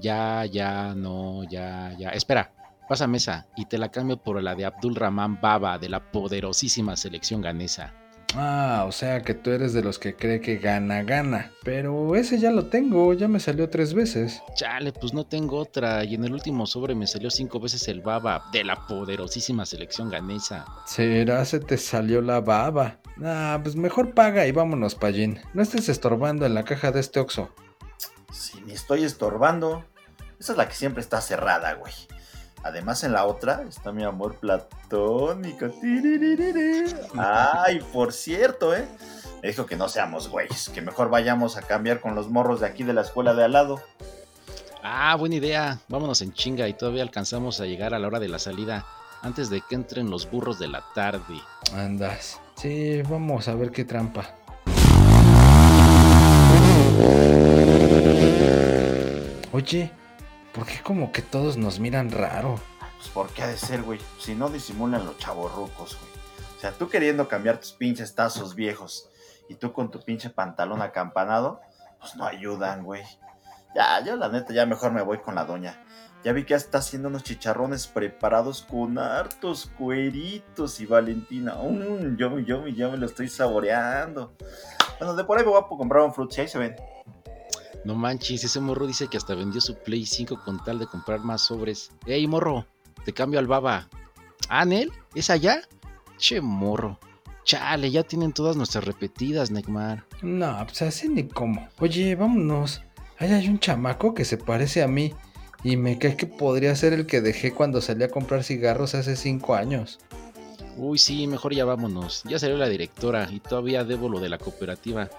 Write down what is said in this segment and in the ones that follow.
Ya, ya, no, ya, ya. Espera, pasa mesa y te la cambio por la de Abdul Rahman Baba de la poderosísima selección ganesa. Ah, o sea que tú eres de los que cree que gana, gana. Pero ese ya lo tengo, ya me salió tres veces. Chale, pues no tengo otra. Y en el último sobre me salió cinco veces el baba de la poderosísima selección ganesa. ¿Será se te salió la baba? Ah, pues mejor paga y vámonos, Pallín. No estés estorbando en la caja de este Oxo. Si ni estoy estorbando. Esa es la que siempre está cerrada, güey. Además, en la otra está mi amor platónico. Ay, por cierto, ¿eh? Me dijo que no seamos güeyes, que mejor vayamos a cambiar con los morros de aquí de la escuela de al lado. Ah, buena idea. Vámonos en chinga y todavía alcanzamos a llegar a la hora de la salida antes de que entren los burros de la tarde. Andas. Sí, vamos a ver qué trampa. Oye, ¿Por qué como que todos nos miran raro? Pues ¿por qué ha de ser, güey? Si no disimulan los chavorrucos, güey. O sea, tú queriendo cambiar tus pinches tazos viejos y tú con tu pinche pantalón acampanado, pues no ayudan, güey. Ya, yo la neta ya mejor me voy con la doña. Ya vi que está haciendo unos chicharrones preparados con hartos cueritos y Valentina. Yo, yo, yo me lo estoy saboreando. Bueno, de por ahí me voy a comprar un fruit, si ahí se ven. No manches, ese morro dice que hasta vendió su Play 5 con tal de comprar más sobres. ¡Ey, morro! Te cambio al baba. ¿Ah, Nel? ¿Es allá? Che, morro. Chale, ya tienen todas nuestras repetidas, Neymar. No, pues así ni cómo. Oye, vámonos. Ahí hay un chamaco que se parece a mí. Y me cae que podría ser el que dejé cuando salí a comprar cigarros hace cinco años. Uy, sí, mejor ya vámonos. Ya salió la directora y todavía debo lo de la cooperativa.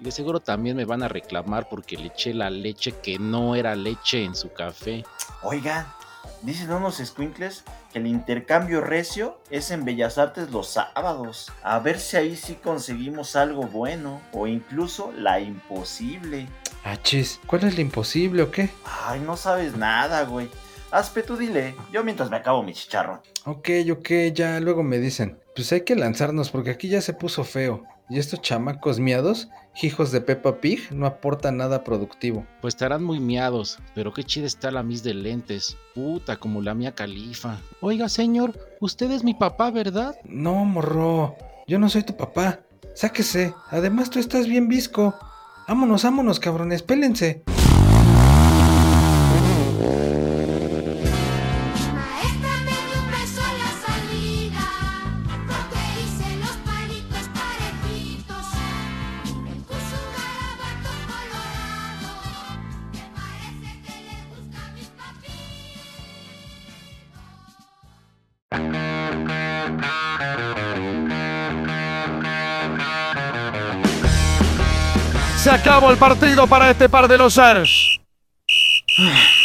Y de seguro también me van a reclamar porque le eché la leche que no era leche en su café. Oigan, dicen unos squinkles que el intercambio recio es en Bellas Artes los sábados. A ver si ahí sí conseguimos algo bueno. O incluso la imposible. Ah, chis, ¿cuál es la imposible o qué? Ay, no sabes nada, güey. Aspe, tú dile. Yo mientras me acabo mi chicharrón. Ok, ok, ya luego me dicen. Pues hay que lanzarnos porque aquí ya se puso feo. Y estos chamacos miados, hijos de Peppa Pig, no aportan nada productivo. Pues estarán muy miados, pero qué chida está la mis de lentes. Puta, como la mía califa. Oiga, señor, usted es mi papá, ¿verdad? No, morro. Yo no soy tu papá. Sáquese. Además, tú estás bien visco. Vámonos, vámonos, cabrones, pélense. Acabó el partido para este par de los Ars.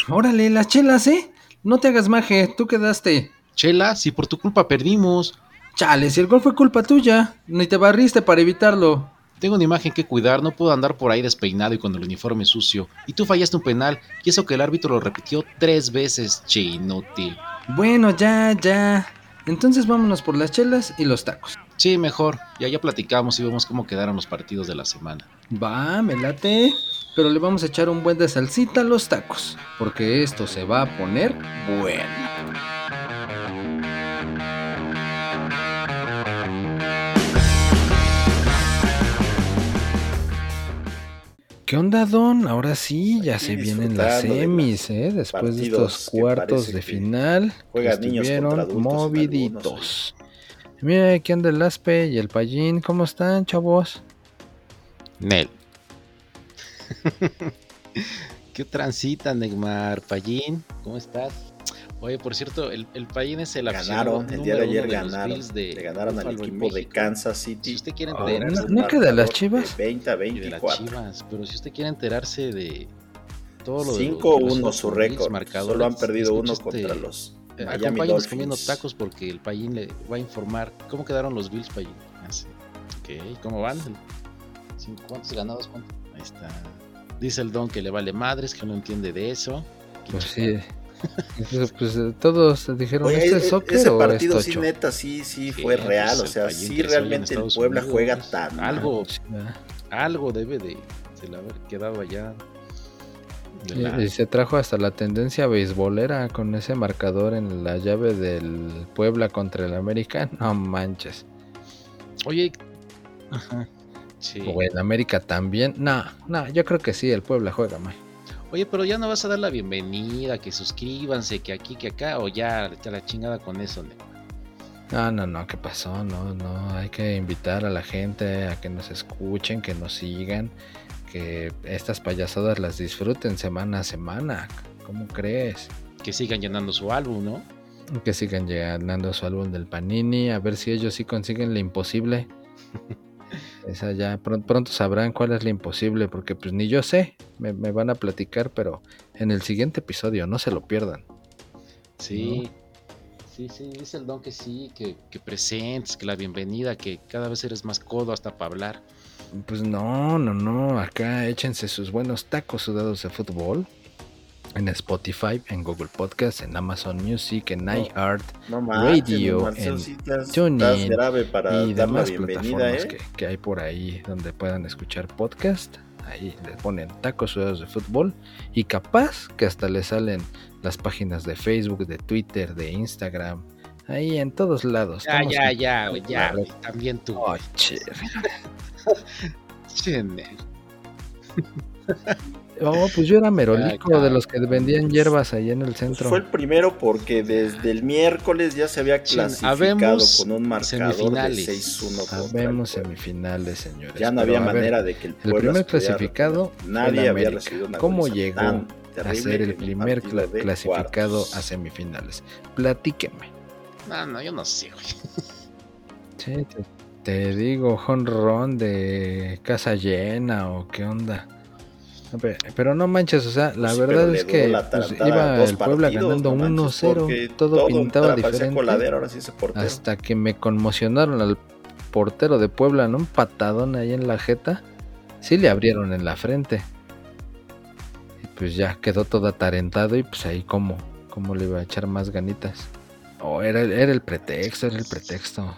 Órale, las chelas, ¿eh? No te hagas maje, tú quedaste. Chela, si por tu culpa perdimos. Chale, si el gol fue culpa tuya, ni te barriste para evitarlo. Tengo una imagen que cuidar, no puedo andar por ahí despeinado y con el uniforme sucio. Y tú fallaste un penal, y eso que el árbitro lo repitió tres veces, che inútil. Bueno, ya, ya. Entonces vámonos por las chelas y los tacos. Sí, mejor. Ya ya platicamos y vemos cómo quedaron los partidos de la semana. Va, me late. Pero le vamos a echar un buen de salsita a los tacos. Porque esto se va a poner bueno. ¿Qué onda, Don? Ahora sí, ya se vienen las semis, ¿eh? Después de estos cuartos de final. Que estuvieron moviditos. Mira, aquí anda el Aspe y el Pallín. ¿Cómo están, chavos? Nel. ¿Qué transita, Neymar? Pallín, ¿cómo estás? Oye, por cierto, el, el Payín es el Ganaron, el día de ayer ganaron. De le ganaron al equipo de Kansas City. Si usted quiere Oh, enterarse ¿No, no queda las chivas? De 20 a de las 24. Chivas, pero si usted quiere enterarse de todo lo de los- 5-1 de los su récord. Solo han perdido uno escuche contra este- los Miami acompáñenos comiendo Dolphins. tacos porque el Payín le va a informar cómo quedaron los Bills, Payín. Así. Ok, ¿cómo van? ¿Cuántos ganados? ¿Cuánto? Ahí está. Dice el Don que le vale madres, que no entiende de eso. Pues sí. Entonces, pues eh, todos dijeron, Oye, ¿este es e- soccer ese o partido es sí, neta, sí, sí fue pues, real. O sea, sí realmente el Puebla Unidos. juega tan. Algo, ¿verdad? algo debe de, de haber quedado allá. Y, se trajo hasta la tendencia beisbolera con ese marcador en la llave del Puebla contra el América. No manches. Oye, ajá. Sí. O en América también. No, no, yo creo que sí, el Puebla juega mal. Oye, pero ya no vas a dar la bienvenida, que suscríbanse, que aquí, que acá, o ya te la chingada con eso, ¿no? No, no, no, ¿qué pasó? No, no, hay que invitar a la gente a que nos escuchen, que nos sigan, que estas payasadas las disfruten semana a semana. ¿Cómo crees? Que sigan llenando su álbum, ¿no? Que sigan llenando su álbum del Panini, a ver si ellos sí consiguen lo imposible. Esa ya pronto, sabrán cuál es lo imposible, porque pues ni yo sé, me, van a platicar, pero en el siguiente episodio, no se lo pierdan. Sí, sí, sí, dice el don que sí, que, que presentes, que la bienvenida, que cada vez eres más codo hasta para hablar. Pues no, no, no. Acá échense sus buenos tacos sudados de fútbol. En Spotify, en Google Podcast, en Amazon Music, en iHeart Radio, en TuneIn y demás plataformas ¿eh? que, hay por ahí donde puedan escuchar podcast. Ahí le ponen tacos sudados de fútbol y capaz que hasta le salen las páginas de Facebook, de Twitter, de Instagram, Ahí en todos lados. Ya, ya, ya, ya, también tú. Oh, Oh, pues yo era merolico de los que vendían hierbas ahí en el centro. Fue el primero porque desde el miércoles ya se había clasificado con un marcador de 6-1. Habemos semifinales, señores. Ya no había manera de que el El primer clasificado nadie había recibido una ¿Cómo llegó a ser el primer clasificado a semifinales? Platíqueme. No, no, yo no sé, güey. Sí, te, digo, honrón de casa llena o qué onda. Pero no manches, o sea, la verdad es que pues, iba el Puebla ganando 1-0, todo, pintaba diferente. hasta que me conmocionaron al portero de Puebla, ¿no? Un patadón ahí en la jeta. Sí le abrieron en la frente. Y pues ya quedó todo atarentado y pues ahí como, como le iba a echar más ganitas. Oh, era, era el pretexto, era el pretexto.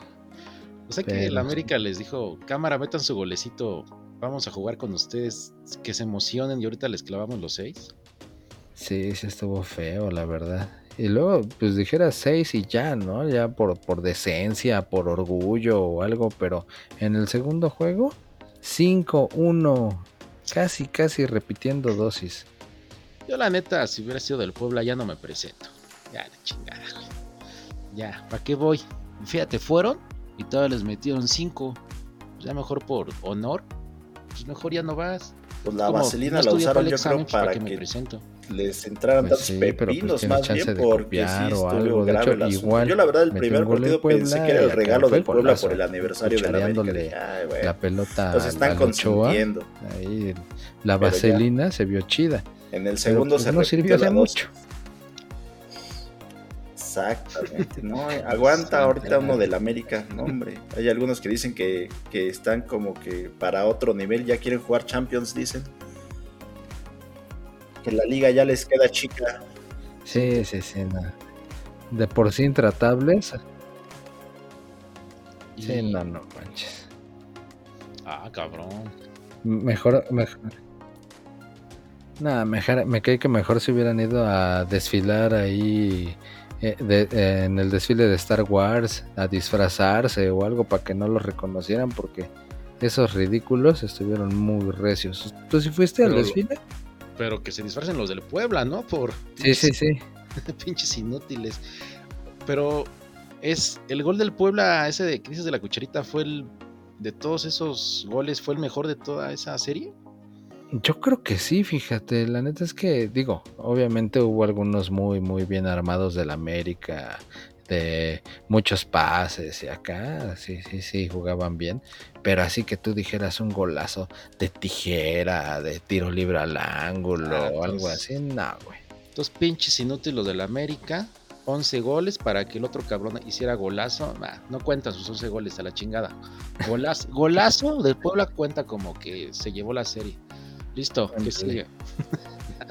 O sea que el América les dijo, cámara, metan su golecito, vamos a jugar con ustedes, que se emocionen y ahorita les clavamos los seis. Sí, sí estuvo feo, la verdad. Y luego, pues dijera seis y ya, ¿no? Ya por, por decencia, por orgullo o algo, pero en el segundo juego, 5-1, casi, casi repitiendo dosis. Yo la neta, si hubiera sido del Puebla, ya no me presento. Ya, de chingada, ya, ¿para qué voy? Fíjate, fueron y todavía les metieron cinco. Pues ya mejor por honor, pues mejor ya no vas. Pues la vaselina la usaron yo creo para, que, me presento. les entraran pues sí, pepinos pues más bien porque sí o algo. De hecho, igual yo la verdad el primer partido pensé que era el regalo del Puebla por el aniversario de la América. La pelota Los están consintiendo. Ahí la vaselina se vio chida. En el segundo se no sirvió de mucho. Exactamente, no, aguanta ahorita uno del América, no hombre. Hay algunos que dicen que, están como que para otro nivel, ya quieren jugar Champions, dicen. Que la liga ya les queda chica. Sí, sí, sí, De por sí intratables. Sí, no, no manches. Ah, cabrón. Mejor, mejor. Nada, mejor, me cae que mejor se hubieran ido a desfilar ahí eh, eh, en el desfile de Star Wars a disfrazarse o algo para que no lo reconocieran porque esos ridículos estuvieron muy recios. ¿Tú sí fuiste al desfile? Pero que se disfracen los del Puebla, ¿no? Por sí, sí, sí. pinches inútiles. Pero es el gol del Puebla, ese de Crisis de la Cucharita, fue el de todos esos goles, fue el mejor de toda esa serie. Yo creo que sí, fíjate, la neta es que digo, obviamente hubo algunos muy muy bien armados del América, de muchos pases y acá, sí, sí, sí, jugaban bien, pero así que tú dijeras un golazo de tijera, de tiro libre al ángulo ah, o algo pues así, no, güey. Dos pinches inútiles del América, 11 goles para que el otro cabrón hiciera golazo, no cuentan sus 11 goles a la chingada. Golazo, golazo del Puebla cuenta como que se llevó la serie. Listo, que sigue.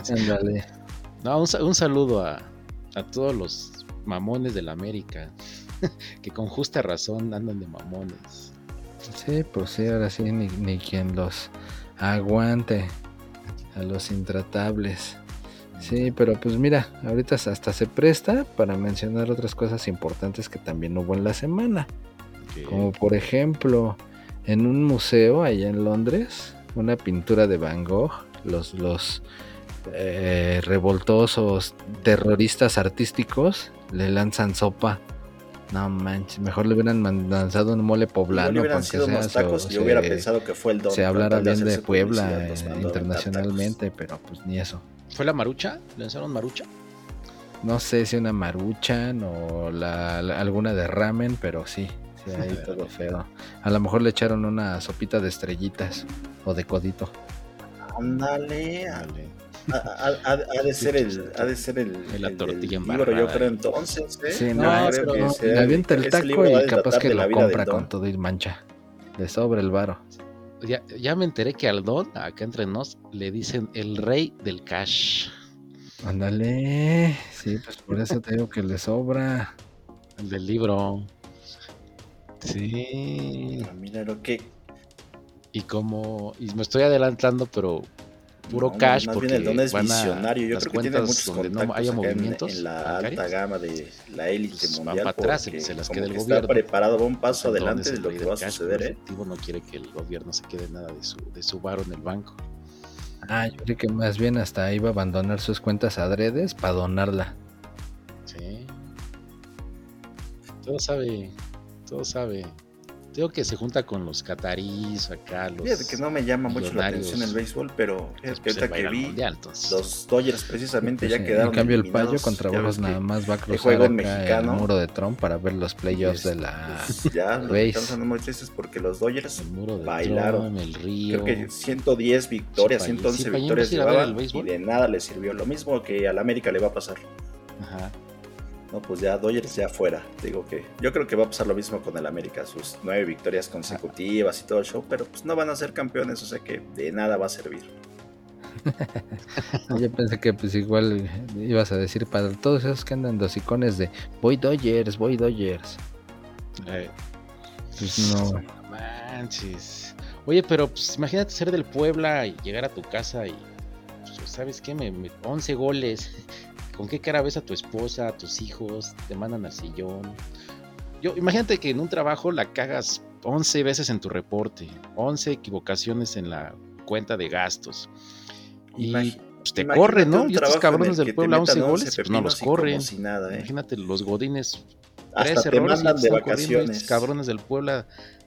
no, un, saludo a, todos los mamones de la América, que con justa razón andan de mamones. Sí, pues sí, ahora sí, ni, quien los aguante a los intratables. Sí, pero pues mira, ahorita hasta se presta para mencionar otras cosas importantes que también hubo en la semana. Como por ejemplo, en un museo allá en Londres, una pintura de Van Gogh, los, los eh, revoltosos terroristas artísticos le lanzan sopa. No manches, mejor le hubieran lanzado un mole poblano. No hubieran sido unos tacos, yo hubiera pensado que fue el don. Se hablara bien de Puebla eh, internacionalmente, pero pues ni eso. ¿Fue la marucha? ¿Lanzaron marucha? No sé si una maruchan o la, alguna de ramen, pero sí, sí, ahí todo feo. A lo mejor le echaron una sopita de estrellitas o de codito. Ándale, ha, de ser el, ha de ser el, la tortilla yo creo entonces. ¿eh? Sí, no, creo que sea, le avienta el taco y capaz que lo compra con todo y mancha. Le sobra el varo. Ya, ya me enteré que al Don, acá entre nos, le dicen el rey del cash. Ándale, sí, pues por eso te digo que le sobra. El del libro. Sí. Mira lo que. Y como. Y me estoy adelantando, pero puro cash porque el don es visionario. Yo creo que tiene muchos donde no haya movimientos en, la alta gama de la élite pues mundial. para atrás, se las queda el gobierno. Está preparado, va un paso adelante de lo que va a suceder. El ¿eh? no quiere que el gobierno se quede nada de su, de su varo en el banco. Ah, yo creo que más bien hasta iba a abandonar sus cuentas adredes para donarla. Sí. Todo sabe, todo sabe Digo que se junta con los catarís acá. Los Fíjate que no me llama mucho la atención el béisbol, pero es pues, que que vi los Dodgers precisamente pues ya quedaron. En cambio, el payo contra vos nada más va a cruzar el, mexicano, el muro de Trump para ver los playoffs de la. Pues, ya, estamos muy tristes porque los Dodgers bailaron. el río, Creo que 110 victorias, 111 victorias llevaban y de nada le sirvió. Lo mismo que al América le va a pasar. Ajá. No, pues ya Dodgers ya fuera. Digo que yo creo que va a pasar lo mismo con el América, sus nueve victorias consecutivas y todo el show, pero pues no van a ser campeones, o sea que de nada va a servir. yo pensé que pues igual ibas a decir para todos esos que andan dos icones de voy Dodgers, voy Dodgers. Eh. Pues no. Manches. Oye, pero pues imagínate ser del Puebla y llegar a tu casa y pues, ¿sabes qué? Me, me 11 goles ¿Con qué cara ves a tu esposa, a tus hijos? Te mandan al sillón. Yo, imagínate que en un trabajo la cagas 11 veces en tu reporte, 11 equivocaciones en la cuenta de gastos. Y pues, te corren, ¿no? Y estos cabrones del pueblo a 11 goles, pues no los corren. ¿eh? Imagínate los godines. Hasta te errores mandan de vacaciones. cabrones del pueblo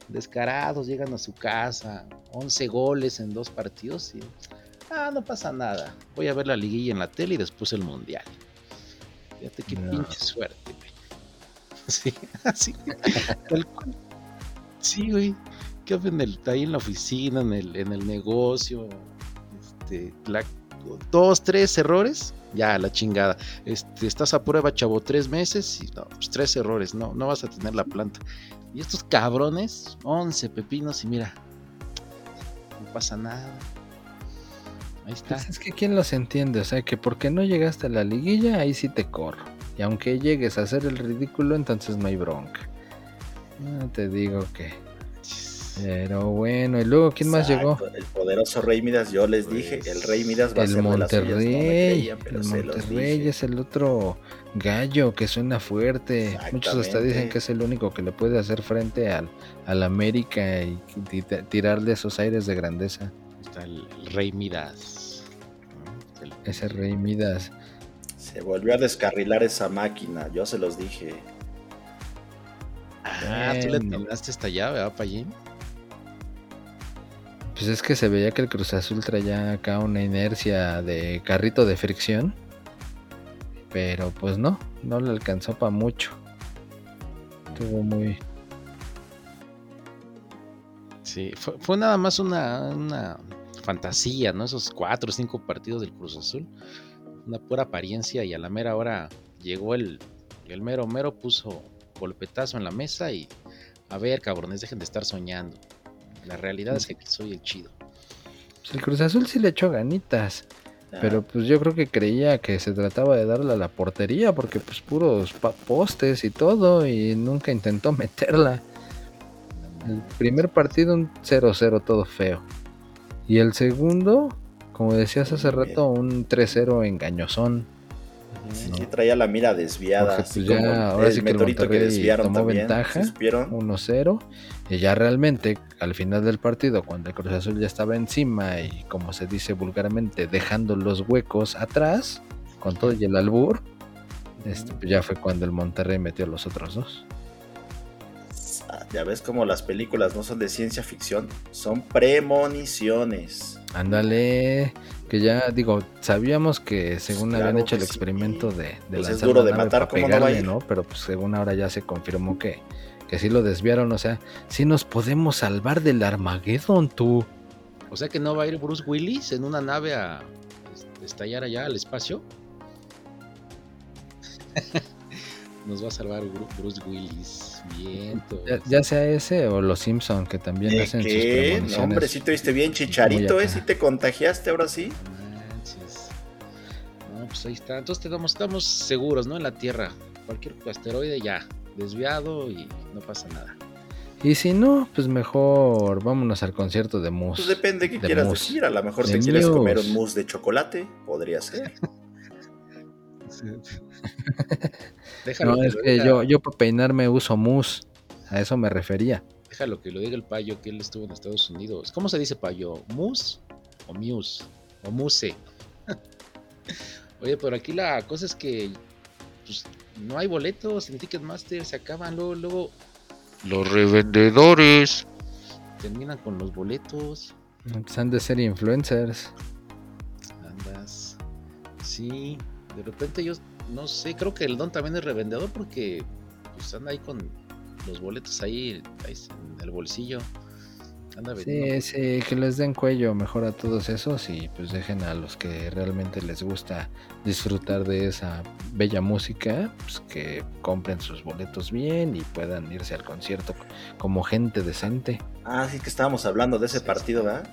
descarados llegan a su casa, 11 goles en dos partidos y ah, no pasa nada. Voy a ver la liguilla en la tele y después el mundial. Fíjate qué pinche suerte, güey. Sí, así. Sí, güey. ¿Qué hacen ahí en la oficina, en el, en el negocio? Este, dos, tres errores, ya la chingada. Este, estás a prueba, chavo, tres meses y no, pues tres errores, no, no vas a tener la planta. Y estos cabrones, once pepinos y mira, no pasa nada. Ahí está. Pues es que quién los entiende, o sea, que porque no llegaste a la liguilla, ahí sí te corro. Y aunque llegues a hacer el ridículo, entonces no hay bronca. No te digo que. Pero bueno, y luego, ¿quién más llegó? El poderoso Rey Midas, yo les dije, el Rey Midas va a ser Monterrey, de El Monterrey es el otro gallo que suena fuerte. Muchos hasta dicen que es el único que le puede hacer frente al, al América y, tirarle esos aires de grandeza. Está el Rey Midas. Ese Rey Midas. Se volvió a descarrilar esa máquina, yo se los dije. Ah, tú le tomaste esta llave, ¿verdad, Payín? Pues es que se veía que el Cruz Azul traía acá una inercia de carrito de fricción. Pero pues no, no le alcanzó para mucho. Estuvo muy, Sí, fue, nada más una, fantasía, ¿no? Esos cuatro o cinco partidos del Cruz Azul. Una pura apariencia y a la mera hora llegó el, el mero mero, puso golpetazo en la mesa y a ver, cabrones, dejen de estar soñando. La realidad es que soy el chido. Pues el Cruz Azul sí le echó ganitas. Pero pues yo creo que creía que se trataba de darle a la portería porque pues puros postes y todo y nunca intentó meterla. El primer partido un 0-0 todo feo. Y el segundo, como decías hace rato, un 3-0 engañosón. Sí, traía la mira desviada. Pues ahora sí que el Monterrey que desviaron tomó ventaja, 1-0. Y ya realmente, al final del partido, cuando el Cruz Azul ya estaba encima y, como se dice vulgarmente, dejando los huecos atrás, con todo y el albur, este, pues ya fue cuando el Monterrey metió los otros dos. Ya ves como las películas no son de ciencia ficción, son premoniciones. Ándale, que ya digo, sabíamos que según habían hecho el experimento de, de pues es duro de matar, como no, Pero pues según ahora ya se confirmó que, que sí lo desviaron, o sea, sí nos podemos salvar del Armageddon, tú. O sea que no va a ir Bruce Willis en una nave a estallar allá al espacio. Nos va a salvar Bruce Willis. Bien. Ya, sea ese o los Simpson que también hacen sus premoniciones. No, hombre, sí te viste bien chicharito, ¿eh? Sí te contagiaste ahora sí. No, pues ahí está. Entonces estamos, estamos seguros, ¿no? En la Tierra. Cualquier asteroide ya, desviado y no pasa nada. Y si no, pues mejor vámonos al concierto de Moose. Pues depende de qué quieras decir. A lo mejor te quieres comer un mousse de chocolate, podría ser. no, es que yo, yo para peinarme uso mousse. A eso me refería. Déjalo que lo diga el payo que él estuvo en Estados Unidos. ¿Cómo se dice payo? ¿Mousse o muse? ¿O muse? Oye, pero aquí la cosa es que pues, no hay boletos en Ticketmaster, se acaban luego, luego. Los revendedores terminan con los boletos. Pues han de ser influencers. Andas. Sí, de repente yo no sé, creo que el Don también es revendedor porque pues anda ahí con los boletos ahí, en el bolsillo. Anda sí, sí, que les den cuello mejor a todos esos y pues dejen a los que realmente les gusta disfrutar de esa bella música, pues que compren sus boletos bien y puedan irse al concierto como gente decente. Ah, sí que estábamos hablando de ese partido, ¿verdad?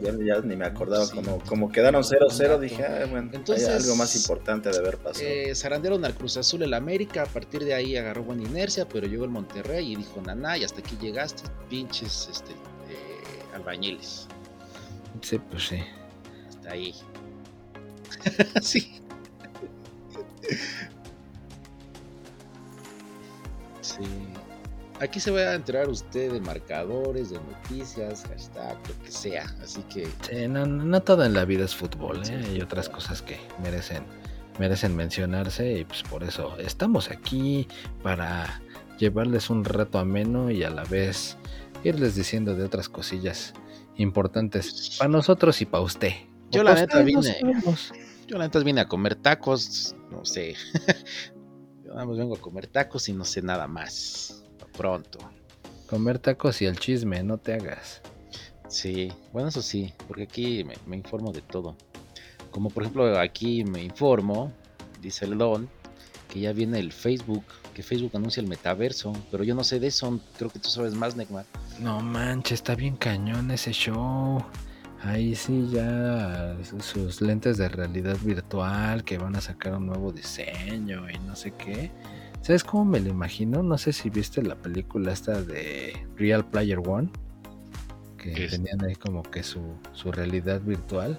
Ya, ni me acordaba, como, como quedaron 0-0, dije, ah, bueno, Entonces, hay algo más importante de haber pasado. Eh, zarandearon al Cruz Azul el América, a partir de ahí agarró buena inercia, pero llegó el Monterrey y dijo, naná, y hasta aquí llegaste, pinches este, albañiles. Sí, pues sí. Hasta ahí. sí. sí. Aquí se va a enterar usted de marcadores, de noticias, hashtag, lo que sea. Así que. no, no, todo en la vida es fútbol, ¿eh? Hay otras cosas que merecen, merecen mencionarse y pues por eso estamos aquí para llevarles un rato ameno y a la vez irles diciendo de otras cosillas importantes para nosotros y para usted. Yo la neta vine. Yo la neta vine a comer tacos, no sé. yo nada más vengo a comer tacos y no sé nada más pronto. Comer tacos y el chisme, no te hagas. Sí, bueno, eso sí, porque aquí me, informo de todo. Como por ejemplo aquí me informo, dice el Don, que ya viene el Facebook, que Facebook anuncia el metaverso, pero yo no sé de eso, creo que tú sabes más, Neymar. No manches, está bien cañón ese show. Ahí sí ya sus lentes de realidad virtual que van a sacar un nuevo diseño y no sé qué. ¿Sabes cómo me lo imagino? No sé si viste la película esta de Real Player One. Que tenían ahí como que su, realidad virtual.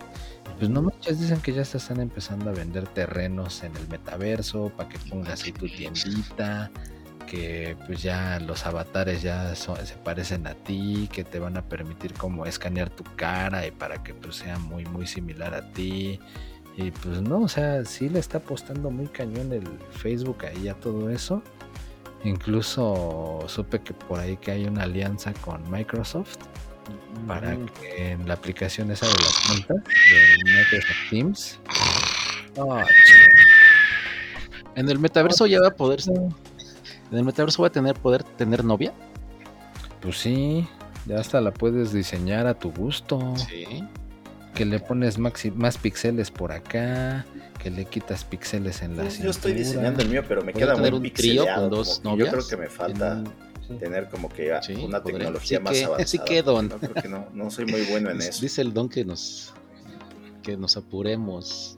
Pues no manches, dicen que ya se están empezando a vender terrenos en el metaverso para que pongas ahí tu tiendita. Que pues ya los avatares ya se parecen a ti, que te van a permitir como escanear tu cara y para que pues sea muy muy similar a ti y pues no, o sea, sí le está apostando muy cañón el Facebook ahí a todo eso. Incluso supe que por ahí que hay una alianza con Microsoft para que en la aplicación esa de la cuenta de Microsoft Teams. Oh, en el metaverso ya va a poder. En el metaverso va a tener poder tener novia. Pues sí, ya hasta la puedes diseñar a tu gusto. Sí que le pones más píxeles por acá, que le quitas píxeles en la pues Yo estoy diseñando el mío, pero me queda muy un pixeleado. Con dos novias? Yo creo que me falta tener como que una tecnología más avanzada. Sí que don. No, creo que no, no soy muy bueno en eso. Dice el don que nos que nos apuremos.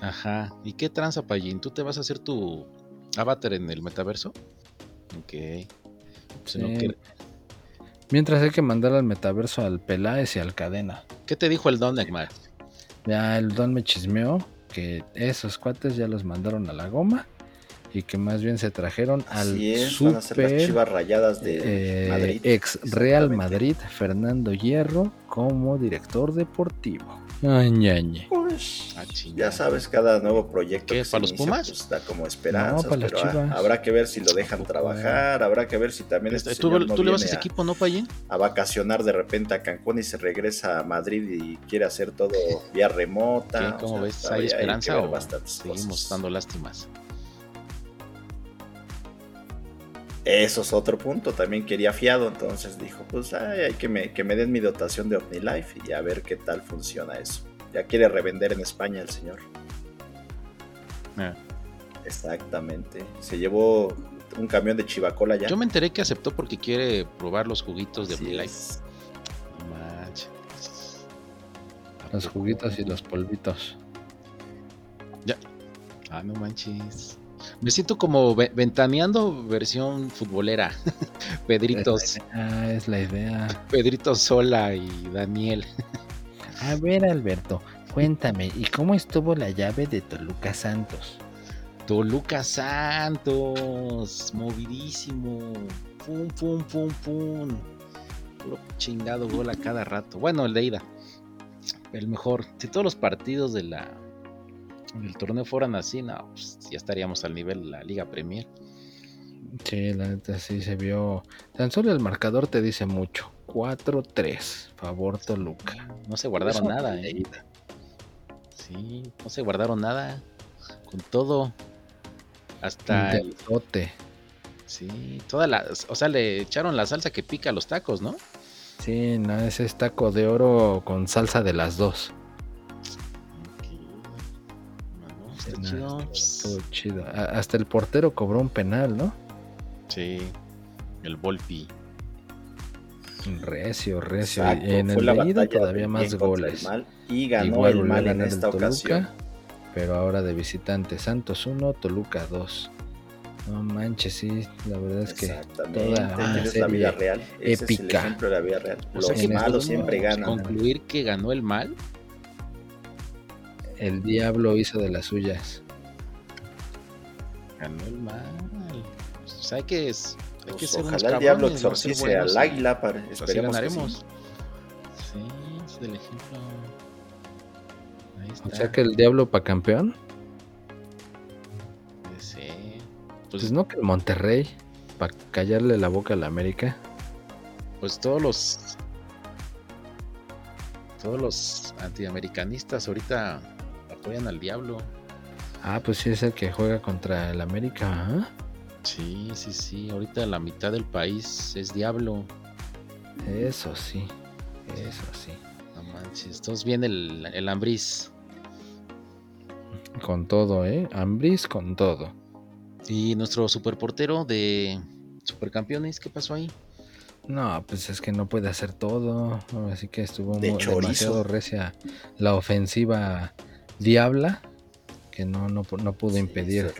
Ajá. ¿Y qué tranza, Payín? ¿Tú te vas a hacer tu avatar en el metaverso? Ok. Pues Mientras hay que mandar al metaverso al Peláez y al Cadena. ¿Qué te dijo el Don, Egmar? Ya el Don me chismeó que esos cuates ya los mandaron a la goma y que más bien se trajeron al super rayadas de eh, ex Real Madrid Fernando Hierro como director deportivo. Ay, pues, ah, ya sabes, cada nuevo proyecto que para los Pumas pues, da como esperanza, pero ah, habrá que ver si lo dejan trabajar, habrá que ver si también este ¿Tú, tú le vas a ese equipo, no, Payín? A vacacionar de repente a Cancún y se regresa a Madrid y quiere hacer todo vía remota. ¿Cómo ves? ¿Hay esperanza o seguimos dando lástimas? Eso es otro punto, también quería fiado, entonces dijo, pues hay que me, que me den mi dotación de OmniLife y a ver qué tal funciona eso. Ya quiere revender en España el señor. Ah. Exactamente. Se llevó un camión de chivacola ya. Yo me enteré que aceptó porque quiere probar los juguitos de OmniLife. Los juguitos y los polvitos. Ya. Ah, no manches. Me siento como ventaneando versión futbolera. Pedritos. Ah, es la idea. Pedrito Sola y Daniel. A ver, Alberto, cuéntame, ¿y cómo estuvo la llave de Toluca Santos? Toluca Santos, movidísimo. Pum, pum, pum, pum. Puro chingado gol a cada rato. Bueno, el de ida. El mejor. Si todos los partidos de la el torneo fueran así, no, pues ya estaríamos al nivel de la Liga Premier. Sí, la neta sí se vio. Tan solo el marcador te dice mucho. 4-3, favor Toluca. No se guardaron nada, ¿eh? Sí, no se guardaron nada. Con todo. Hasta el tote. Sí, toda la. O sea, le echaron la salsa que pica a los tacos, ¿no? Sí, no, ese es taco de oro con salsa de las dos. Chido. Hasta el portero cobró un penal, ¿no? Sí, el Volpi. Recio, recio. en el de todavía más goles. y ganó el mal en esta ocasión. Pero ahora de visitante. Santos 1, Toluca 2. No manches, sí, la verdad es que toda una serie la vida real. épica. Es la vida real. Los malos siempre ganan. Concluir que ganó el mal el diablo hizo de las suyas. Ganó el mal. Pues hay que, es, hay que ser ojalá el diablo exorcice al águila para pues esperemos ganaremos. sí. es el ejemplo. Ahí está. O sea que el diablo para campeón. Sí. Pues, pues no que el Monterrey para callarle la boca a la América. Pues todos los todos los antiamericanistas ahorita apoyan al diablo. Ah, pues sí es el que juega contra el América, ¿ah? Sí, sí, sí. Ahorita la mitad del país es diablo. Eso sí, eso sí. No manches, entonces viene el, el Ambris. Con todo, ¿eh? Ambris con todo. Y nuestro superportero de Supercampeones, ¿qué pasó ahí? No, pues es que no puede hacer todo. Así que estuvo muy, demasiado recia la ofensiva Diabla, que no, no, pudo impedir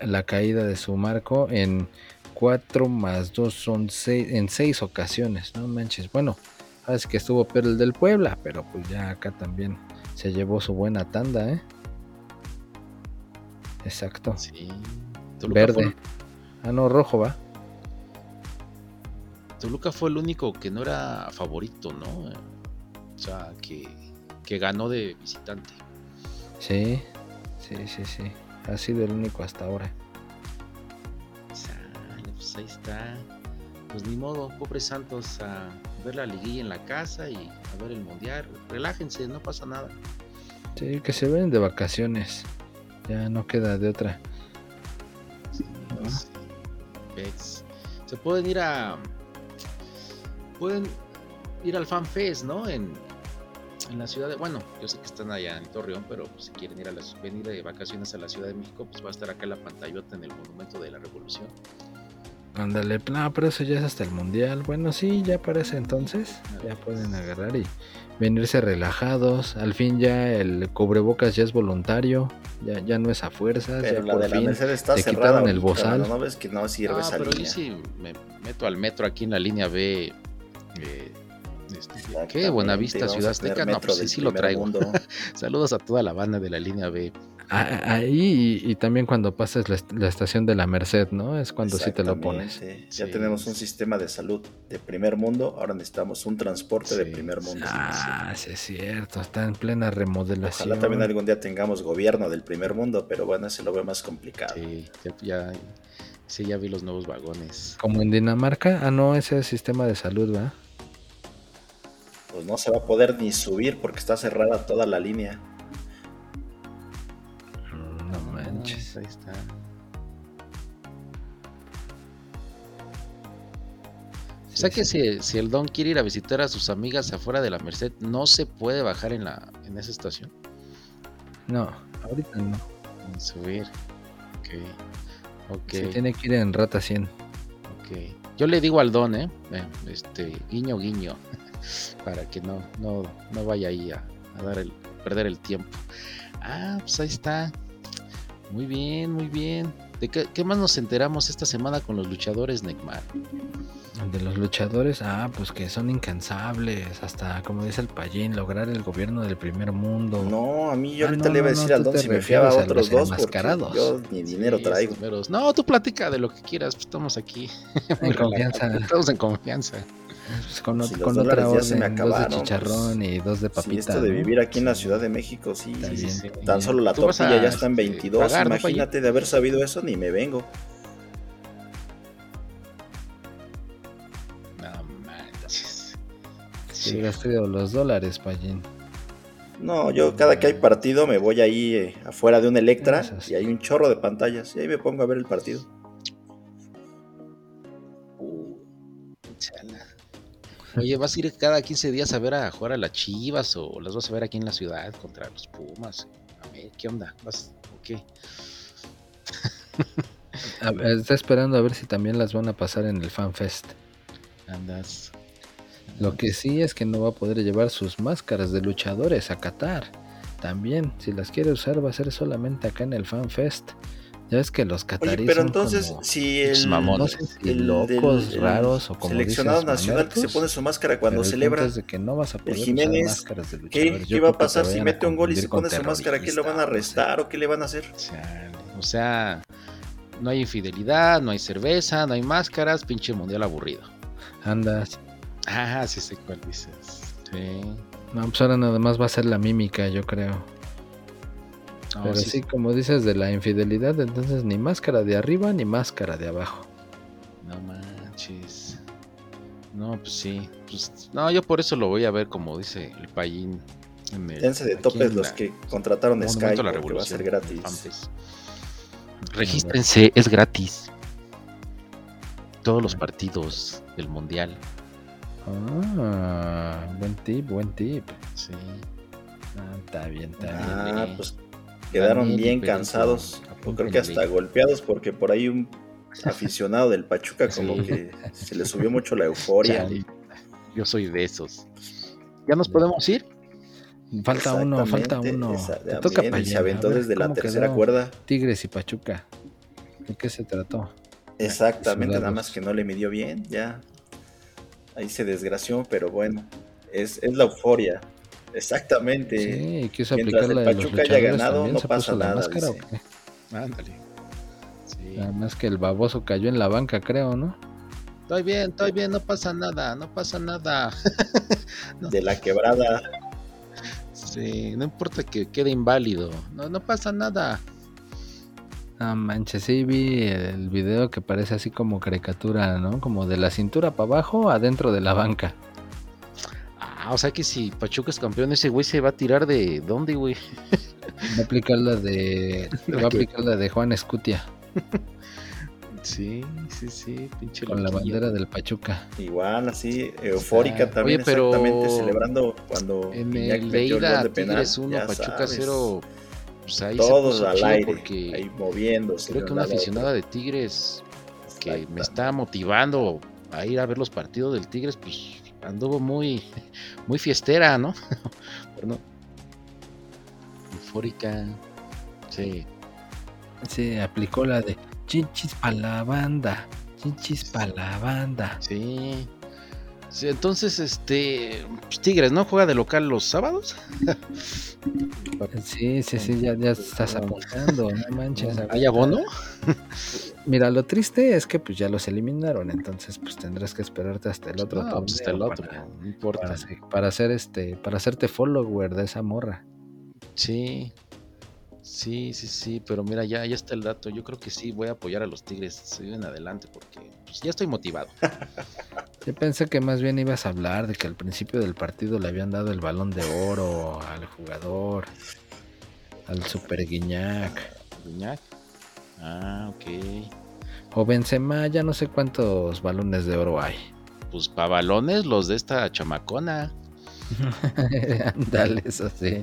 la, caída de su marco en 4 más 2 son 6, en 6 ocasiones, no manches. Bueno, sabes que estuvo peor el del Puebla, pero pues ya acá también se llevó su buena tanda, ¿eh? Exacto. Sí. Verde. Ah, no, rojo va. Toluca fue el único que no era favorito, ¿no? O sea, que, que ganó de visitante. Sí, sí, sí, sí. Ha sido el único hasta ahora. pues ahí está. Pues ni modo, pobre Santos, a ver la liguilla en la casa y a ver el mundial. Relájense, no pasa nada. Sí, que se ven de vacaciones. Ya no queda de otra. Pues, se pueden ir a. Pueden ir al FanFest, ¿no? En, en la ciudad de, bueno, yo sé que están allá en Torreón, pero si quieren ir a las, venir de vacaciones a la Ciudad de México, pues va a estar acá la pantallota en el Monumento de la Revolución. Ándale, no, pero eso ya es hasta el Mundial. Bueno, sí, ya parece entonces. Ya pueden agarrar y venirse relajados. Al fin ya el cubrebocas ya es voluntario. Ya, ya no es a fuerzas. Pero ya por de fin está te quitaron el bozal. No ves que no sirve esa pero yo sí me meto al metro aquí en la línea B. Eh, Este, qué buena vista, Ciudad Azteca. No, pues sí, sí lo traigo. Saludos a toda la banda de la línea B. Ahí y, también cuando pasas la, estación de la Merced, ¿no? Es cuando sí te lo pones. Ya tenemos un sistema de salud de primer mundo, ahora necesitamos un transporte de primer mundo. Ah, sí, es cierto, está en plena remodelación. Ojalá también algún día tengamos gobierno del primer mundo, pero bueno, se lo veo más complicado. Sí, ya, sí, ya vi los nuevos vagones. Como en Dinamarca, ah, no, ese es el sistema de salud, ¿va? Pues no se va a poder ni subir porque está cerrada toda la línea. ahí está. O sea que si, el Don quiere ir a visitar a sus amigas afuera de la Merced, ¿no se puede bajar en la en esa estación? No, ahorita no. subir. Ok. Ok. Se tiene que ir en Rata 100. Ok. Yo le digo al Don, ¿eh? eh este, guiño, guiño. Para que no, no, no vaya ahí a, dar el, perder el tiempo. Ah, pues ahí está. Muy bien, muy bien. ¿De qué, más nos enteramos esta semana con los luchadores, Neymar? De los luchadores, ah, pues que son incansables, hasta como dice el Payín, lograr el gobierno del primer mundo. No, a mí yo ah, ahorita le iba a decir al Don si me fiaba a otros dos, yo ni dinero traigo. No, tú platica de lo que quieras, pues estamos aquí. En confianza. Estamos en confianza. Pues con, otra orden, dos de chicharrón y dos de papita. esto de vivir aquí en la Ciudad de México, sí, tan solo la tortilla ya está en 22. Este, Imagínate de haber sabido eso, ni me vengo. No manches. Sí, los dólares, Payín. No, yo cada que hay partido me voy ahí eh, afuera de un Electra y hay un chorro de pantallas y ahí me pongo a ver el partido. Oye, ¿vas a ir cada 15 días a ver a jugar a las Chivas o las vas a ver aquí en la ciudad contra los Pumas? A ver, ¿qué onda? ¿Vas o qué? está esperando a ver si también las van a pasar en el FanFest. Andas. Lo que sí es que no va a poder llevar sus máscaras de luchadores a Qatar. También, si las quiere usar, va a ser solamente acá en el FanFest. Ya es que los cataríes. pero entonces, si el, el, locos, raros o como seleccionado nacional que se pone su máscara cuando celebra. De que no vas a poder el Jiménez, ¿qué, ¿qué va a pasar si mete un gol y se pone su máscara? ¿Qué lo van a arrestar o qué le van a hacer? O sea, no hay infidelidad, no hay cerveza, no hay máscaras, pinche mundial aburrido. Andas. Ah, sí sé cuál dices. Sí. No, pues ahora nada más va a ser la mímica, yo creo. Pero sí, como dices de la infidelidad, entonces ni máscara de arriba ni máscara de abajo. No manches. No, pues sí. Pues, no, yo por eso lo voy a ver como dice el Payín. Dense de topes los que contrataron Sky que va a ser gratis. Regístrense, es gratis. Todos los partidos del mundial. Ah, buen tip, buen tip. Sí. Ah, está bien, está ah, bien. pues quedaron bien cansados, creo que hasta golpeados porque por ahí un aficionado del Pachuca como que se le subió mucho la euforia. Yo soy de esos. ¿Ya nos podemos ir? Falta uno, falta uno. toca Se aventó desde la tercera cuerda. Tigres y Pachuca. ¿De qué se trató? Exactamente, nada más que no le midió bien, ya. Ahí se desgració, pero bueno, es, es la euforia. Exactamente. Sí, quiso aplicar la de Pachuca haya ganado, no pasa nada. Máscara, Ándale. Sí. Además que el baboso cayó en la banca, creo, ¿no? Estoy bien, estoy bien, no pasa nada, no pasa nada. De la quebrada. Sí, no importa que quede inválido, no, no pasa nada. No manches, sí vi el video que parece así como caricatura, ¿no? Como de la cintura para abajo adentro de la banca. Ah, o sea que si Pachuca es campeón, ese güey se va a tirar de dónde, güey. Va a aplicar la de. va a aplicar la de Juan Escutia. Sí, sí, sí, pinche Con la bandera del Pachuca. Igual, así, eufórica también, pero exactamente, celebrando cuando en el Leida Tigres 1, Pachuca 0, pues ahí Todos al aire, porque ahí moviéndose. Creo que una aficionada de Tigres que me está motivando a ir a ver los partidos del Tigres, pues anduvo muy, muy fiestera, ¿no? Bueno, eufórica. Sí. Sí, aplicó la de chinchis para la banda. Chinchis para la banda. Sí. Sí, entonces, este. Pues, Tigres, ¿no? ¿Juega de local los sábados? sí, sí, sí, ya, ya estás apuntando, no manches. ¿Hay abono? Mira, lo triste es que pues ya los eliminaron, entonces pues tendrás que esperarte hasta el otro no, pues, hasta el otro, para, no importa. Para, hacer este, para hacerte follower de esa morra. Sí. Sí, sí, sí, pero mira, ya, ya está el dato. Yo creo que sí voy a apoyar a los Tigres. Se en adelante porque pues, ya estoy motivado. Yo pensé que más bien ibas a hablar de que al principio del partido le habían dado el balón de oro al jugador, al Super Guiñac. ¿Guiñac? Ah, ok. O Benzema, ya no sé cuántos balones de oro hay. Pues para balones los de esta chamacona. Dale, eso sí.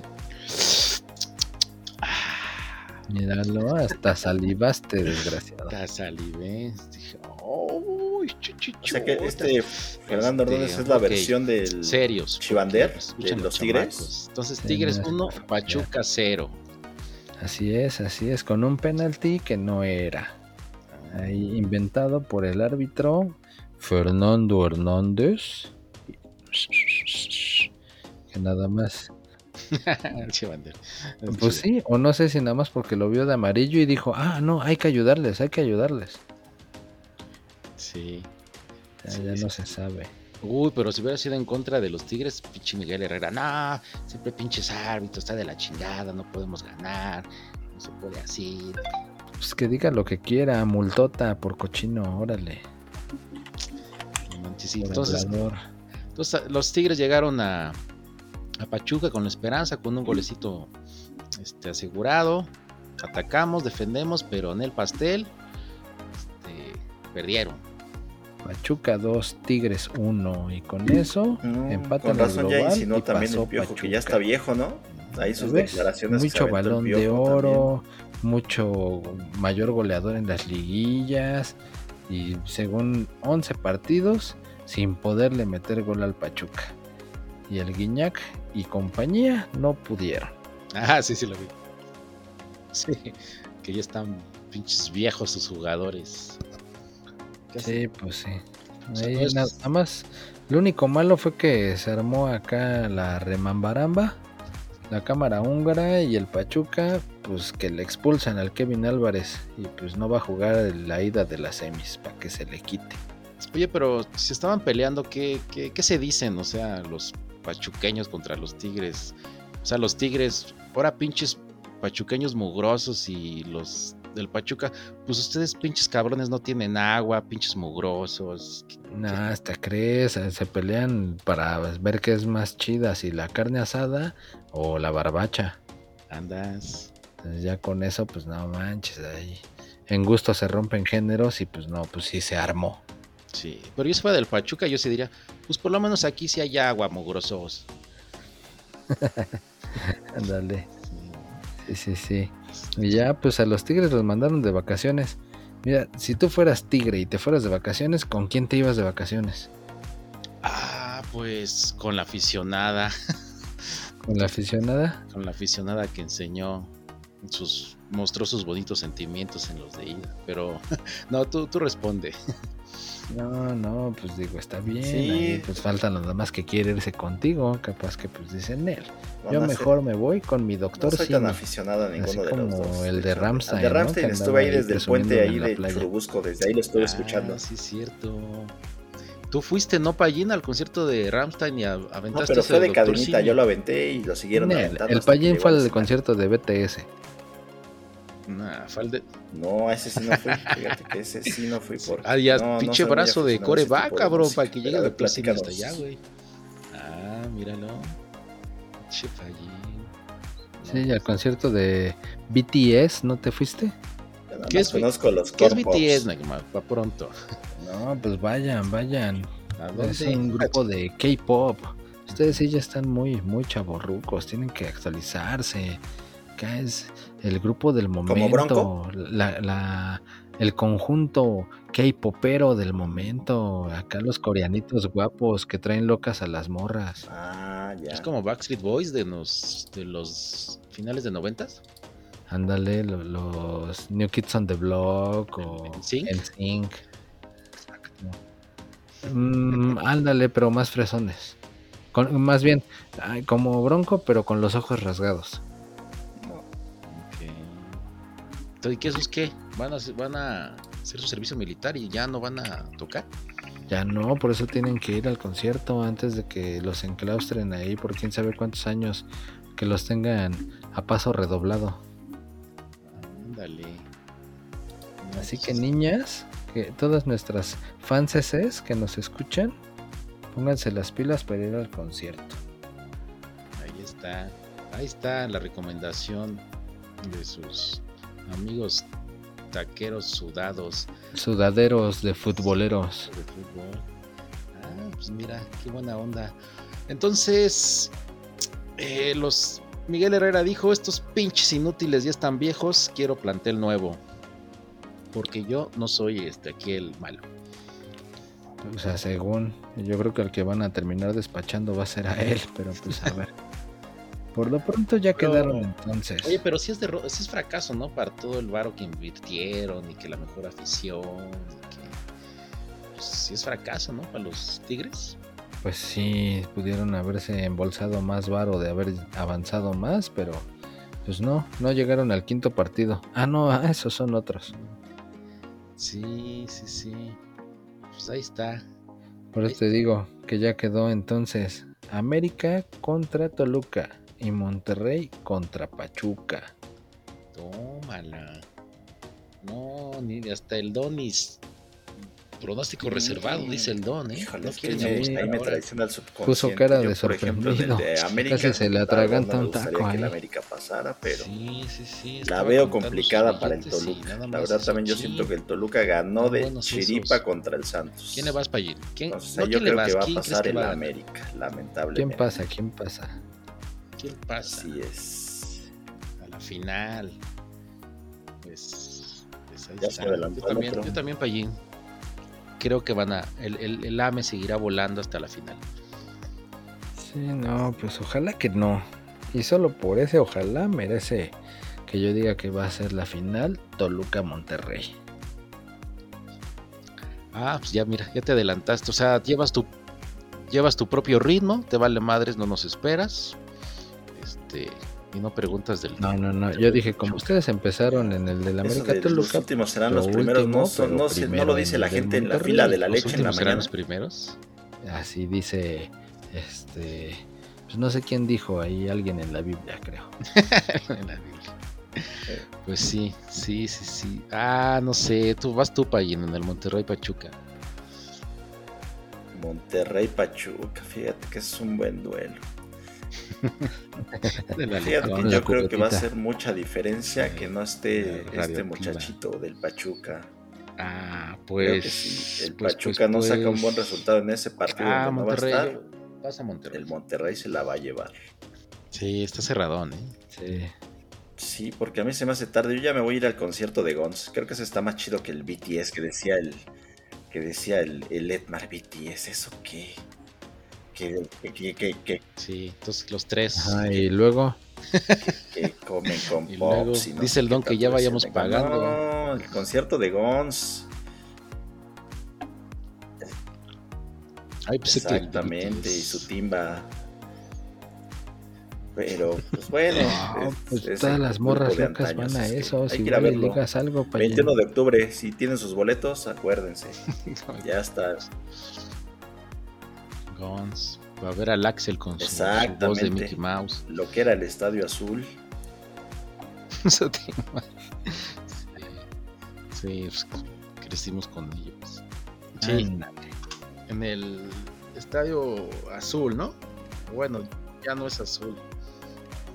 Míralo, hasta salivaste, desgraciado. Hasta salivé. Dije, o sea que este Fernando este, es la versión del serios, Chivander de los Tigres. Entonces Tigres 1, Pachuca 0. Así es, así es, con un penalti que no era. Ahí inventado por el árbitro Fernando Hernández. Que nada más pues sí, o no sé si nada más porque lo vio de amarillo y dijo, ah, no, hay que ayudarles, hay que ayudarles. Sí. Ya, no se sabe. Uy, pero si hubiera sido en contra de los Tigres, pinche Miguel Herrera, no, siempre pinches árbitros, está de la chingada, no podemos ganar, no se puede así. Pues que diga lo que quiera, multota por cochino, órale. entonces, entonces, los Tigres llegaron a, a Pachuca con la esperanza, con un golecito este, asegurado. Atacamos, defendemos, pero en el pastel este, perdieron. Pachuca 2, Tigres 1 y con eso empatan Con razón ya insinuó también el piojo que ya está viejo, ¿no? Ahí sus declaraciones. Mucho balón de oro, mucho mayor goleador en las liguillas y según 11 partidos sin poderle meter gol al Pachuca. Y el Guiñac y compañía no pudieron. Ah, sí, sí lo vi. Sí, que ya están pinches viejos sus jugadores. Sí, pues sí. nada, más, lo único malo fue que se armó acá la remambaramba, la cámara húngara y el Pachuca, pues que le expulsan al Kevin Álvarez y pues no va a jugar la ida de las semis para que se le quite. Oye, pero si estaban peleando, ¿qué, qué, qué se dicen? O sea, los pachuqueños contra los Tigres. O sea, los Tigres, ahora pinches pachuqueños mugrosos y los del Pachuca, pues ustedes pinches cabrones no tienen agua, pinches mugrosos. No, hasta crees, se pelean para ver qué es más chida, si la carne asada o la barbacha. Andas. ya con eso, pues no manches, ahí. En gusto se rompen géneros y pues no, pues sí se armó. Sí, pero yo si fuera del Pachuca, yo sí diría, pues por lo menos aquí sí hay agua, mugrosos. Ándale. sí, sí, sí. Y ya, pues a los tigres los mandaron de vacaciones. Mira, si tú fueras tigre y te fueras de vacaciones, ¿con quién te ibas de vacaciones? Ah, pues con la aficionada. ¿Con la aficionada? Con la aficionada que enseñó sus, mostró sus bonitos sentimientos en los de ida. Pero no, tú, tú responde. No, no, pues digo, está bien. Sí. pues falta nada más que quiere irse contigo. Capaz que pues dicen él. Yo mejor me voy con mi doctor. No soy tan aficionado a ninguno de los dos. el de Ramstein. El de Ramstein estuve ahí desde el puente ahí de Churubusco, desde ahí lo estoy ah, escuchando. Sí, es cierto. Tú fuiste, ¿no, Pallín, al concierto de Ramstein y aventaste No, pero fue de cadenita, yo lo aventé y lo siguieron aventando. El Pallín fue al concierto de BTS. Nah, falde... No, ese sí no fui. Fíjate que ese sí no fui por. Ah, ya, pinche brazo de core va, cabrón, para que llegue de plática hasta allá, güey. Ah, míralo. Che Sí, al concierto de BTS, ¿no te fuiste? ¿Qué es, conozco los ¿Qué es BTS, Para pronto. No, pues vayan, vayan. Es un grupo de K-pop. Ustedes sí ya están muy, muy chavorrucos, tienen que actualizarse acá es el grupo del momento, la, la, el conjunto K-popero del momento, acá los coreanitos guapos que traen locas a las morras. Ah, ya. Es como Backstreet Boys de los, de los finales de noventas. Ándale, los, New Kids on the Block o NSYNC. Exacto. Mm, ándale, pero más fresones. Con, más bien, como bronco, pero con los ojos rasgados. ¿Y qué esos qué? ¿Van a, ¿Van a hacer su servicio militar y ya no van a tocar? Ya no, por eso tienen que ir al concierto antes de que los enclaustren ahí por quién sabe cuántos años, que los tengan a paso redoblado. Ándale. Así que niñas, que todas nuestras fanses que nos escuchan, pónganse las pilas para ir al concierto. Ahí está, ahí está la recomendación de sus amigos taqueros sudados. Sudaderos de futboleros. De fútbol. Ah, pues mira, qué buena onda. Entonces, eh, los Miguel Herrera dijo, estos pinches inútiles ya están viejos, quiero plantel nuevo. Porque yo no soy este aquí el malo. O sea, según, yo creo que el que van a terminar despachando va a ser a él, pero pues a ver. Por lo pronto ya quedaron entonces. Oye, pero si es de es fracaso, ¿no? Para todo el varo que invirtieron y que la mejor afición. pues sí es fracaso, ¿no? Para los Tigres. Pues sí, pudieron haberse embolsado más varo de haber avanzado más, pero pues no, no llegaron al quinto partido. Ah, no, ah, esos son otros. Sí, sí, sí. Pues ahí está. Por eso te digo que ya quedó entonces América contra Toluca y Monterrey contra Pachuca. Tómala. No, ni hasta el Donis. Pronóstico reservado, dice el Don, ¿eh? no quiere ahí me traiciona el subconsciente. Puso cara de sorprendido. de América, Casi se le atraganta un taco ahí. que la América pasara, pero sí, sí, sí, la veo complicada para el Toluca. la verdad también yo siento que el Toluca ganó de chiripa contra el Santos. ¿Quién le vas para allí? ¿Quién, no, yo creo que va a pasar el América, lamentablemente. ¿Quién pasa? ¿Quién pasa? ¿Quién pasa? Así es. A la final. Pues, pues ahí está. Yo también, yo también Pallín. Creo que van a. El, el, el, AME seguirá volando hasta la final. Sí, no, pues ojalá que no. Y solo por ese, ojalá merece que yo diga que va a ser la final Toluca-Monterrey. Ah, pues ya mira, ya te adelantaste. O sea, llevas tu, llevas tu propio ritmo, te vale madres, no nos esperas. Este, y no preguntas del. No, no, no. Yo dije, como ustedes empezaron en el del América de Los últimos serán los primeros, no, no, lo dice la gente en la fila de la leche en la mañana. los primeros? Así dice, este. Pues no sé quién dijo ahí, alguien en la Biblia, creo. en la Biblia. Pues sí, sí, sí, sí. Ah, no sé, tú vas tú, Payin, en el Monterrey Pachuca. Monterrey Pachuca, fíjate que es un buen duelo yo creo que va a ser mucha diferencia que no esté este muchachito del Pachuca. Ah, pues. el pues, Pachuca no saca un pues, buen resultado en ese partido, ah, Monterrey, Pasa Monterrey. El Monterrey se la va a llevar. Sí, está cerradón, ¿eh? Sí. Sí, porque a mí se me hace tarde. Yo ya me voy a ir al concierto de Gons. Creo que ese está más chido que el BTS que decía el que decía el, el Edmar BTS. ¿Eso qué? Que, Sí, entonces los tres. y luego. Que, comen con pops. dice el don que ya vayamos pagando. No, el concierto de Gons. Pues Exactamente, y su timba. Pero, pues bueno. pues todas las morras locas van a eso. Si le digas algo, 21 de octubre, si tienen sus boletos, acuérdense. ya está. Guns. Va a ver al Axel con su, voz de Mickey Mouse. Lo que era el Estadio Azul. sí, sí pues, crecimos con ellos. Sí, en el Estadio Azul, ¿no? Bueno, ya no es azul.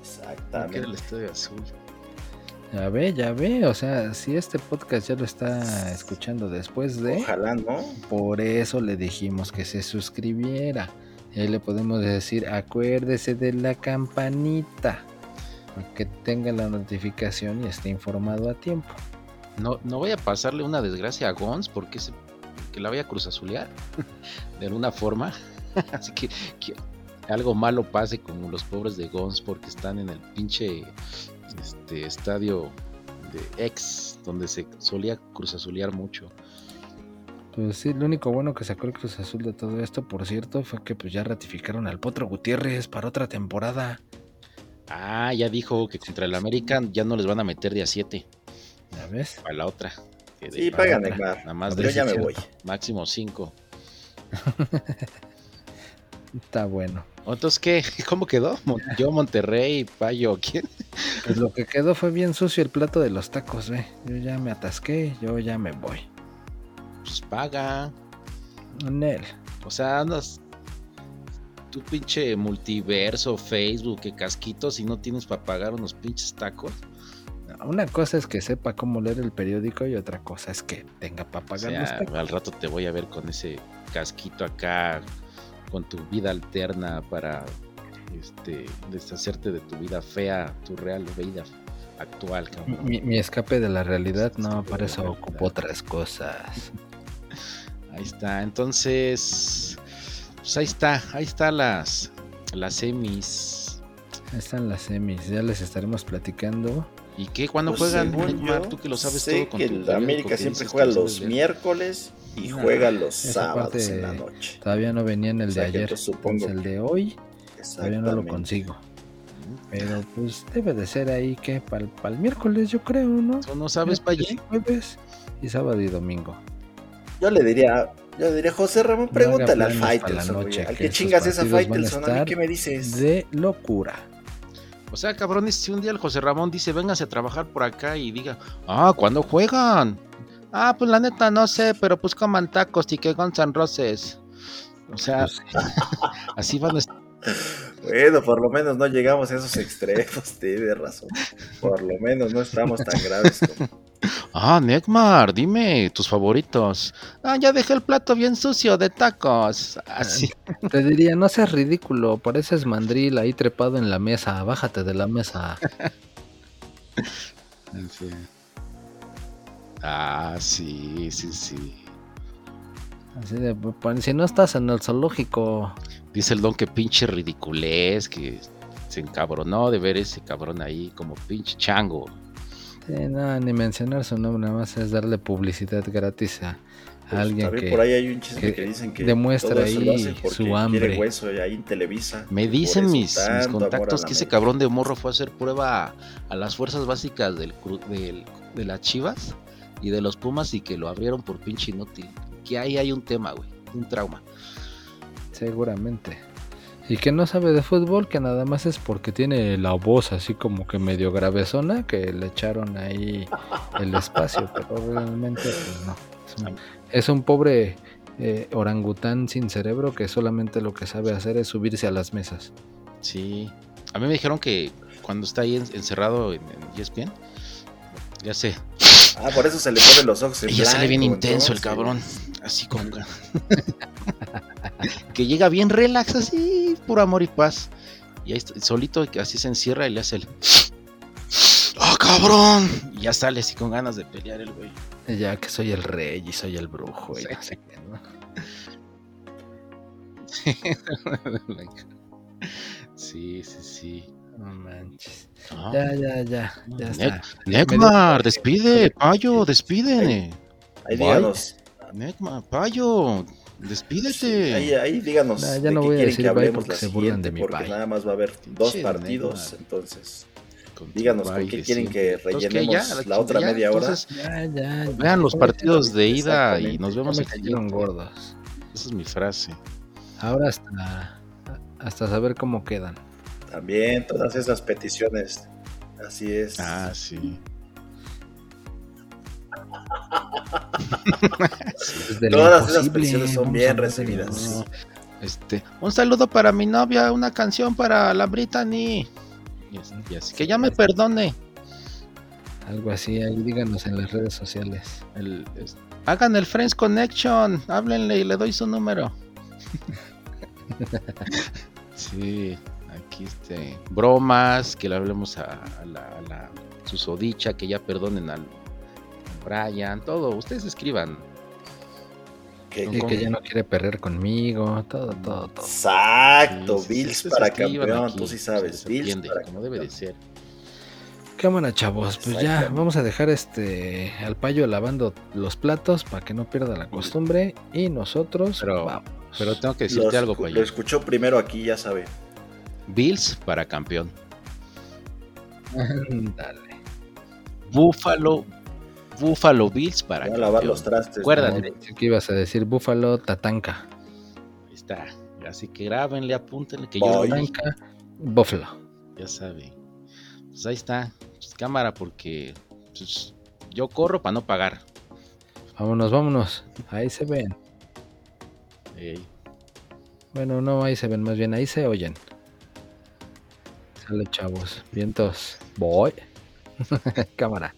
Exactamente. Era el Estadio Azul. Ya ve, ya ve, o sea, si este podcast ya lo está escuchando después de... Ojalá, ¿no? Por eso le dijimos que se suscribiera. Y ahí le podemos decir, acuérdese de la campanita, para que tenga la notificación y esté informado a tiempo. No, no voy a pasarle una desgracia a Gons porque se, que la voy a cruzazulear de alguna forma. Así que, que algo malo pase con los pobres de Gons porque están en el pinche este estadio de ex, donde se solía cruzazulear mucho. Pues sí, lo único bueno que sacó el Cruz Azul de todo esto, por cierto, fue que pues ya ratificaron al Potro Gutiérrez para otra temporada. Ah, ya dijo que contra el América ya no les van a meter de a 7. ¿Ya ves? A la otra. Sí, pagan, Nada más de ya me voy. Máximo 5. Está bueno. Entonces, ¿qué? ¿Cómo quedó? Yo, Monterrey, Payo, ¿quién? Pues lo que quedó fue bien sucio el plato de los tacos, ¿eh? Yo ya me atasqué, yo ya me voy. Pues paga. él. O sea, andas tu pinche multiverso, Facebook, que casquitos y no tienes para pagar unos pinches tacos. Una cosa es que sepa cómo leer el periódico y otra cosa es que tenga para pagar los tacos. Al rato te voy a ver con ese casquito acá con tu vida alterna para este, deshacerte de tu vida fea, tu real vida actual. Mi, escape de la realidad, no, para eso ocupo otras cosas. Ahí está, entonces, pues ahí está, ahí están las, las semis. Ahí están las semis, ya les estaremos platicando. ¿Y qué? ¿Cuándo pues juegan? tú que lo sabes todo. Con que América siempre juega los miércoles y juega los sábados en la noche. Todavía no venía en el de ayer, supongo el de hoy todavía no lo consigo. Pero pues debe de ser ahí que para el miércoles yo creo, ¿no? no sabes para allá? Jueves y sábado y domingo. Yo le diría, yo le diría, José Ramón, pregúntale al Faitelson, al que chingas esa Faitelson, a, mí qué me dices. De locura. O sea, cabrones, si un día el José Ramón dice, véngase a trabajar por acá y diga, ah, ¿cuándo juegan? Ah, pues la neta no sé, pero pues coman tacos y que con San Roses. O sea, pues así van a estar. Bueno, por lo menos no llegamos a esos extremos, tiene razón. Por lo menos no estamos tan graves como. Ah, Neckmar, dime tus favoritos. Ah, ya dejé el plato bien sucio de tacos. Así. Te diría, no seas ridículo, pareces mandril ahí trepado en la mesa, bájate de la mesa. Ah, sí, sí, sí. Así de, pues, si no estás en el zoológico. Dice el don que pinche ridiculez, que se encabronó de ver ese cabrón ahí como pinche chango. Sí, no, ni mencionar su nombre, nada más es darle publicidad gratis a, pues, alguien que, por ahí hay un chisme que, dicen que demuestra ahí su hambre. Hueso, ahí en Televisa. Me dicen mis, mis, contactos que ese cabrón de morro fue a hacer prueba a, las fuerzas básicas del, del, de las Chivas y de los Pumas y que lo abrieron por pinche inútil. Que ahí hay un tema, güey, un trauma. Seguramente. Y que no sabe de fútbol, que nada más es porque tiene la voz así como que medio gravezona, que le echaron ahí el espacio, pero realmente pues no. Es un, pobre eh, orangután sin cerebro que solamente lo que sabe hacer es subirse a las mesas. Sí. A mí me dijeron que cuando está ahí encerrado en, en ESPN, ya sé, Ah, por eso se le ponen los ojos. Y ya sale bien intenso el cabrón. Así como. que llega bien relax, así, puro amor y paz. Y ahí solito, así se encierra y le hace el. ¡Ah, cabrón! Y ya sale así con ganas de pelear el güey. Ya que soy el rey y soy el brujo. Y no sé qué, ¿no? sí, sí, sí. No manches. Ah. Ya, ya, ya. Ya está. Necmar, despide, Payo, despide. Ahí, díganos. Necmar, Payo, despídete. ahí, ahí díganos. ya no voy a decir que bye porque se burlan de mi Porque nada más va a haber dos partidos, entonces. Díganos con qué quieren que rellenemos la otra media hora. Ya, ya, vean los partidos de ida y nos vemos aquí. gordos. Esa es mi frase. Ahora hasta, hasta saber cómo quedan. También todas esas peticiones. Así es. Ah, sí. todas esas peticiones son bien recibidas. Este, un saludo para mi novia, una canción para la Brittany. Y así, que ya me perdone. Algo así, ahí díganos en las redes sociales. hagan el Friends Connection, háblenle y le doy su número. sí aquí este, bromas, que le hablemos a, la, susodicha, que ya perdonen al Brian, todo, ustedes escriban. Que, que ya no quiere perder conmigo, todo, todo, todo. Exacto, Bills para campeón, tú sí sabes, Bills como debe de ser. Cámara, chavos, pues ya vamos a dejar este al payo lavando los platos para que no pierda la costumbre y nosotros pero, vamos. Pero tengo que decirte algo, payo. Lo escuchó primero aquí, ya sabe. Bills para campeón. Dale. Búfalo, Búfalo Bills para Voy a lavar los trastes. Acuérdate. que ibas a decir Búfalo Tatanca. Ahí está. Así que grábenle, apúntenle que yo Tatanca, Búfalo. Ya sabe. Pues ahí está. Pues cámara porque pues, yo corro para no pagar. Vámonos, vámonos. Ahí se ven. Bueno, no, ahí se ven, más bien ahí se oyen. Sale, chavos. Vientos. Voy. Cámara.